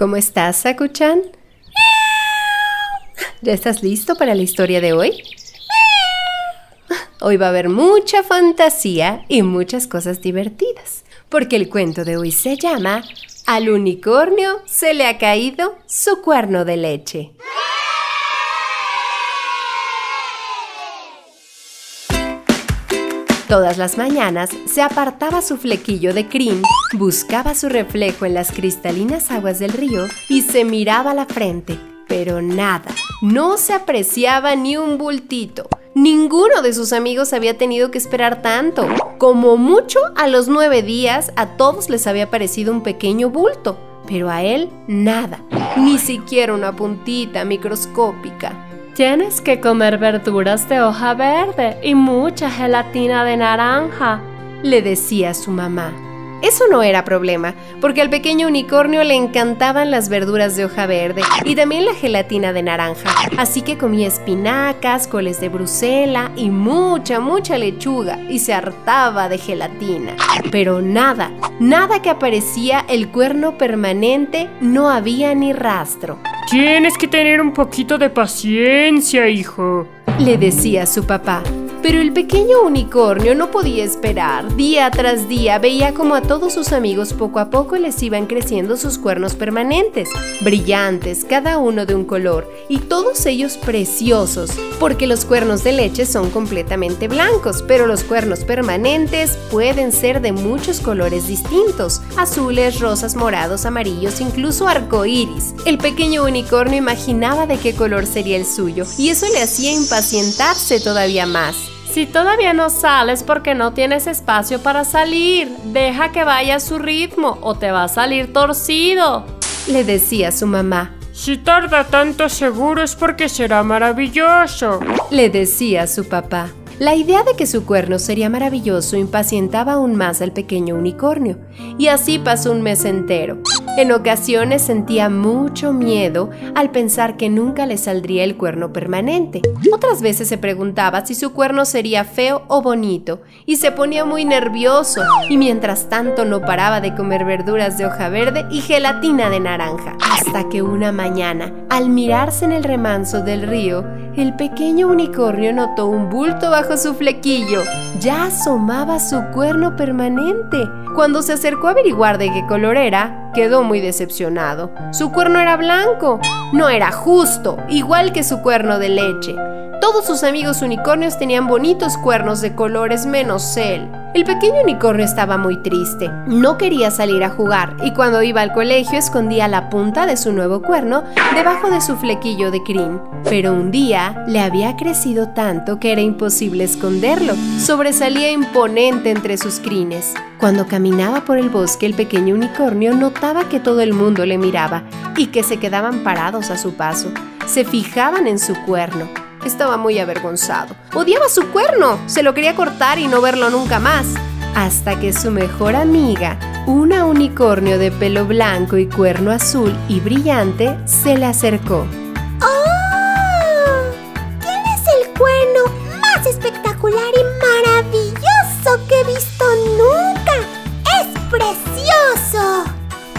¿Cómo estás, Sakuchan? ¿Ya estás listo para la historia de hoy? Hoy va a haber mucha fantasía y muchas cosas divertidas, porque el cuento de hoy se llama Al unicornio se le ha caído su cuerno de leche. Todas las mañanas se apartaba su flequillo de crin, buscaba su reflejo en las cristalinas aguas del río y se miraba la frente. Pero nada, no se apreciaba ni un bultito. Ninguno de sus amigos había tenido que esperar tanto. Como mucho, a los nueve días a todos les había parecido un pequeño bulto, pero a él nada, ni siquiera una puntita microscópica. Tienes que comer verduras de hoja verde y mucha gelatina de naranja. le decía su mamá. Eso no era problema, porque al pequeño unicornio le encantaban las verduras de hoja verde y también la gelatina de naranja, así que comía espinacas, coles de Brusela y mucha, mucha lechuga y se hartaba de gelatina. Pero nada, nada que aparecía el cuerno permanente, no había ni rastro. Tienes que tener un poquito de paciencia, hijo. le decía su papá. Pero el pequeño unicornio no podía esperar. Día tras día veía como a todos sus amigos poco a poco les iban creciendo sus cuernos permanentes, brillantes, cada uno de un color, y todos ellos preciosos, porque los cuernos de leche son completamente blancos, pero los cuernos permanentes pueden ser de muchos colores distintos, azules, rosas, morados, amarillos, incluso arcoíris. El pequeño unicornio imaginaba de qué color sería el suyo, y eso le hacía impacientarse todavía más. Si todavía no sales porque no tienes espacio para salir, deja que vaya a su ritmo o te va a salir torcido. le decía su mamá. Si tarda tanto seguro es porque será maravilloso. Le decía su papá. La idea de que su cuerno sería maravilloso impacientaba aún más al pequeño unicornio, y así pasó un mes entero. En ocasiones sentía mucho miedo al pensar que nunca le saldría el cuerno permanente. Otras veces se preguntaba si su cuerno sería feo o bonito, y se ponía muy nervioso, y mientras tanto no paraba de comer verduras de hoja verde y gelatina de naranja, hasta que una mañana, al mirarse en el remanso del río, el pequeño unicornio notó un bulto bajo su flequillo. Ya asomaba su cuerno permanente. Cuando se acercó a averiguar de qué color era, quedó muy decepcionado. Su cuerno era blanco. No era justo, igual que su cuerno de leche. Todos sus amigos unicornios tenían bonitos cuernos de colores menos él. El pequeño unicornio estaba muy triste. No quería salir a jugar y cuando iba al colegio escondía la punta de su nuevo cuerno debajo de su flequillo de crin. Pero un día le había crecido tanto que era imposible esconderlo. Sobresalía imponente entre sus crines. Cuando caminaba por el bosque, el pequeño unicornio notaba que todo el mundo le miraba y que se quedaban parados a su paso. Se fijaban en su cuerno. Estaba muy avergonzado. Odiaba su cuerno. Se lo quería cortar y no verlo nunca más. Hasta que su mejor amiga, una unicornio de pelo blanco y cuerno azul y brillante, se le acercó.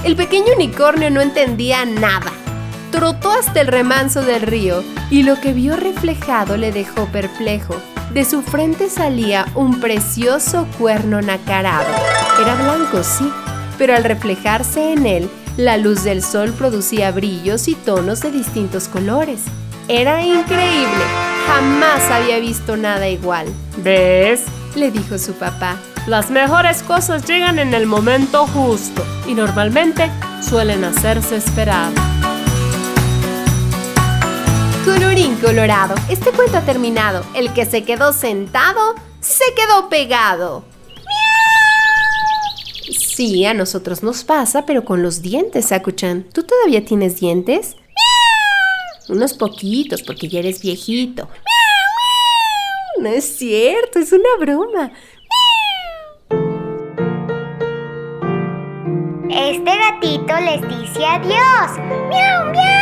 El pequeño unicornio no entendía nada. Trotó hasta el remanso del río y lo que vio reflejado le dejó perplejo. De su frente salía un precioso cuerno nacarado. Era blanco, sí, pero al reflejarse en él, la luz del sol producía brillos y tonos de distintos colores. Era increíble. Jamás había visto nada igual, ¿Ves? le dijo su papá. Las mejores cosas llegan en el momento justo y normalmente suelen hacerse esperar. Colorín colorado, este cuento ha terminado. El que se quedó sentado, se quedó pegado. Sí, a nosotros nos pasa, pero con los dientes, Sakuchan. ¿Tú todavía tienes dientes? Unos poquitos, porque ya eres viejito. No es cierto, es una broma. Este gatito les dice adiós. ¡Miau, miau!